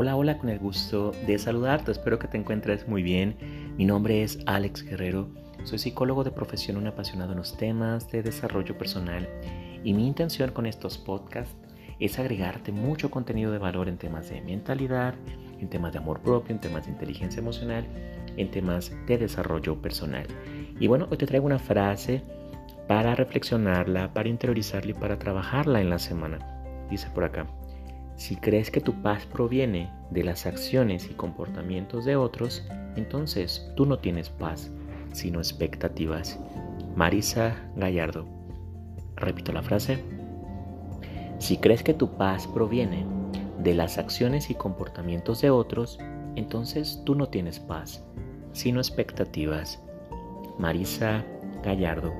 Hola, hola, con el gusto de saludarte. Espero que te encuentres muy bien. Mi nombre es Alex Guerrero. Soy psicólogo de profesión, un apasionado en los temas de desarrollo personal. Y mi intención con estos podcasts es agregarte mucho contenido de valor en temas de mentalidad, en temas de amor propio, en temas de inteligencia emocional, en temas de desarrollo personal. Y bueno, hoy te traigo una frase para reflexionarla, para interiorizarla y para trabajarla en la semana. Dice por acá. Si crees que tu paz proviene de las acciones y comportamientos de otros, entonces tú no tienes paz, sino expectativas. Marisa Gallardo. Repito la frase. Si crees que tu paz proviene de las acciones y comportamientos de otros, entonces tú no tienes paz, sino expectativas. Marisa Gallardo.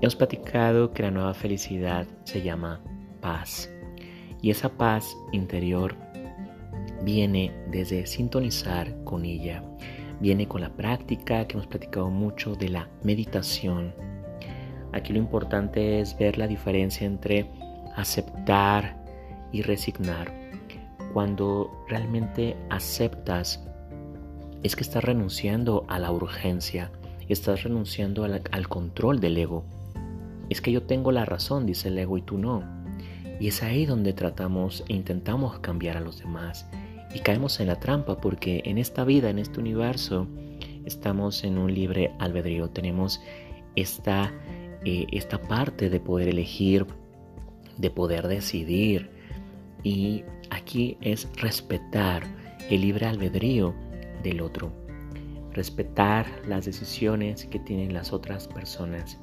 Hemos platicado que la nueva felicidad se llama paz. Y esa paz interior viene desde sintonizar con ella, viene con la práctica que hemos platicado mucho de la meditación. Aquí lo importante es ver la diferencia entre aceptar y resignar. Cuando realmente aceptas, es que estás renunciando a la urgencia, estás renunciando al, al control del ego. Es que yo tengo la razón, dice el ego, y tú no y es ahí donde tratamos e intentamos cambiar a los demás. Y caemos en la trampa porque en esta vida, en este universo, estamos en un libre albedrío. Tenemos esta, eh, esta parte de poder elegir, de poder decidir. Y aquí es respetar el libre albedrío del otro. Respetar las decisiones que tienen las otras personas.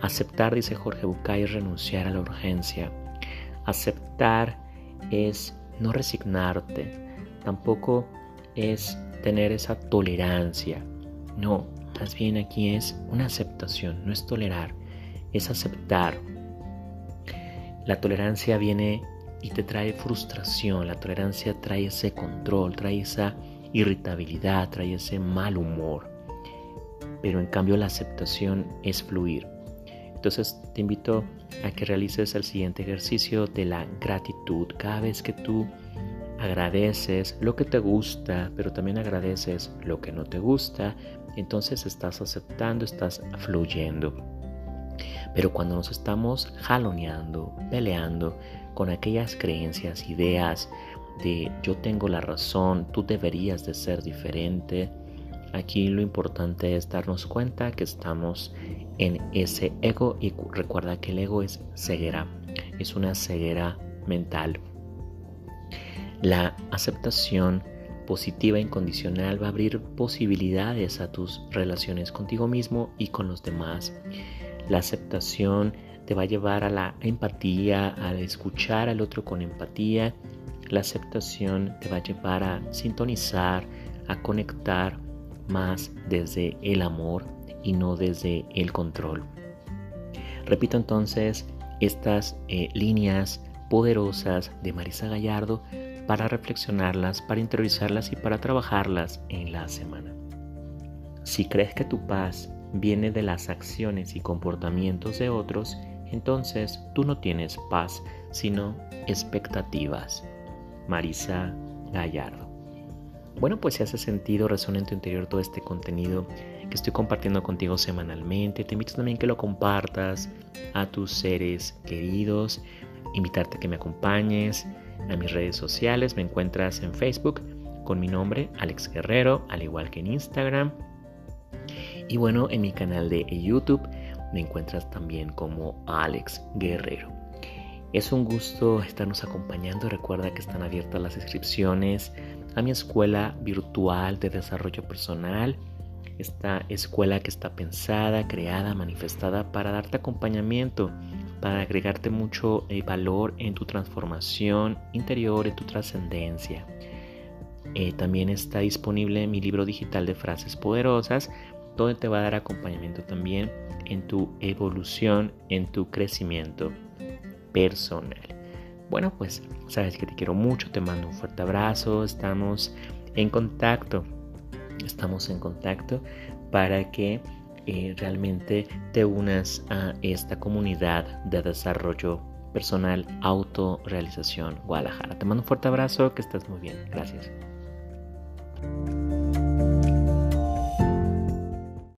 Aceptar, dice Jorge Bucay, renunciar a la urgencia. Aceptar es no resignarte, tampoco es tener esa tolerancia. No, más bien aquí es una aceptación, no es tolerar, es aceptar. La tolerancia viene y te trae frustración, la tolerancia trae ese control, trae esa irritabilidad, trae ese mal humor. Pero en cambio la aceptación es fluir. Entonces te invito a que realices el siguiente ejercicio de la gratitud. Cada vez que tú agradeces lo que te gusta, pero también agradeces lo que no te gusta, entonces estás aceptando, estás fluyendo. Pero cuando nos estamos jaloneando, peleando con aquellas creencias, ideas de yo tengo la razón, tú deberías de ser diferente, Aquí lo importante es darnos cuenta que estamos en ese ego y recuerda que el ego es ceguera, es una ceguera mental. La aceptación positiva incondicional va a abrir posibilidades a tus relaciones contigo mismo y con los demás. La aceptación te va a llevar a la empatía, a escuchar al otro con empatía. La aceptación te va a llevar a sintonizar, a conectar más desde el amor y no desde el control. Repito entonces estas eh, líneas poderosas de Marisa Gallardo para reflexionarlas, para interiorizarlas y para trabajarlas en la semana. Si crees que tu paz viene de las acciones y comportamientos de otros, entonces tú no tienes paz, sino expectativas. Marisa Gallardo. Bueno, pues si hace sentido, resuena en tu interior todo este contenido que estoy compartiendo contigo semanalmente, te invito también que lo compartas a tus seres queridos, invitarte a que me acompañes a mis redes sociales, me encuentras en Facebook con mi nombre, Alex Guerrero, al igual que en Instagram. Y bueno, en mi canal de YouTube me encuentras también como Alex Guerrero. Es un gusto estarnos acompañando. Recuerda que están abiertas las inscripciones a mi escuela virtual de desarrollo personal. Esta escuela que está pensada, creada, manifestada para darte acompañamiento, para agregarte mucho eh, valor en tu transformación interior, en tu trascendencia. Eh, también está disponible mi libro digital de frases poderosas, donde te va a dar acompañamiento también en tu evolución, en tu crecimiento personal. Bueno, pues sabes que te quiero mucho, te mando un fuerte abrazo, estamos en contacto, estamos en contacto para que eh, realmente te unas a esta comunidad de desarrollo personal autorrealización Guadalajara. Te mando un fuerte abrazo, que estés muy bien. Gracias.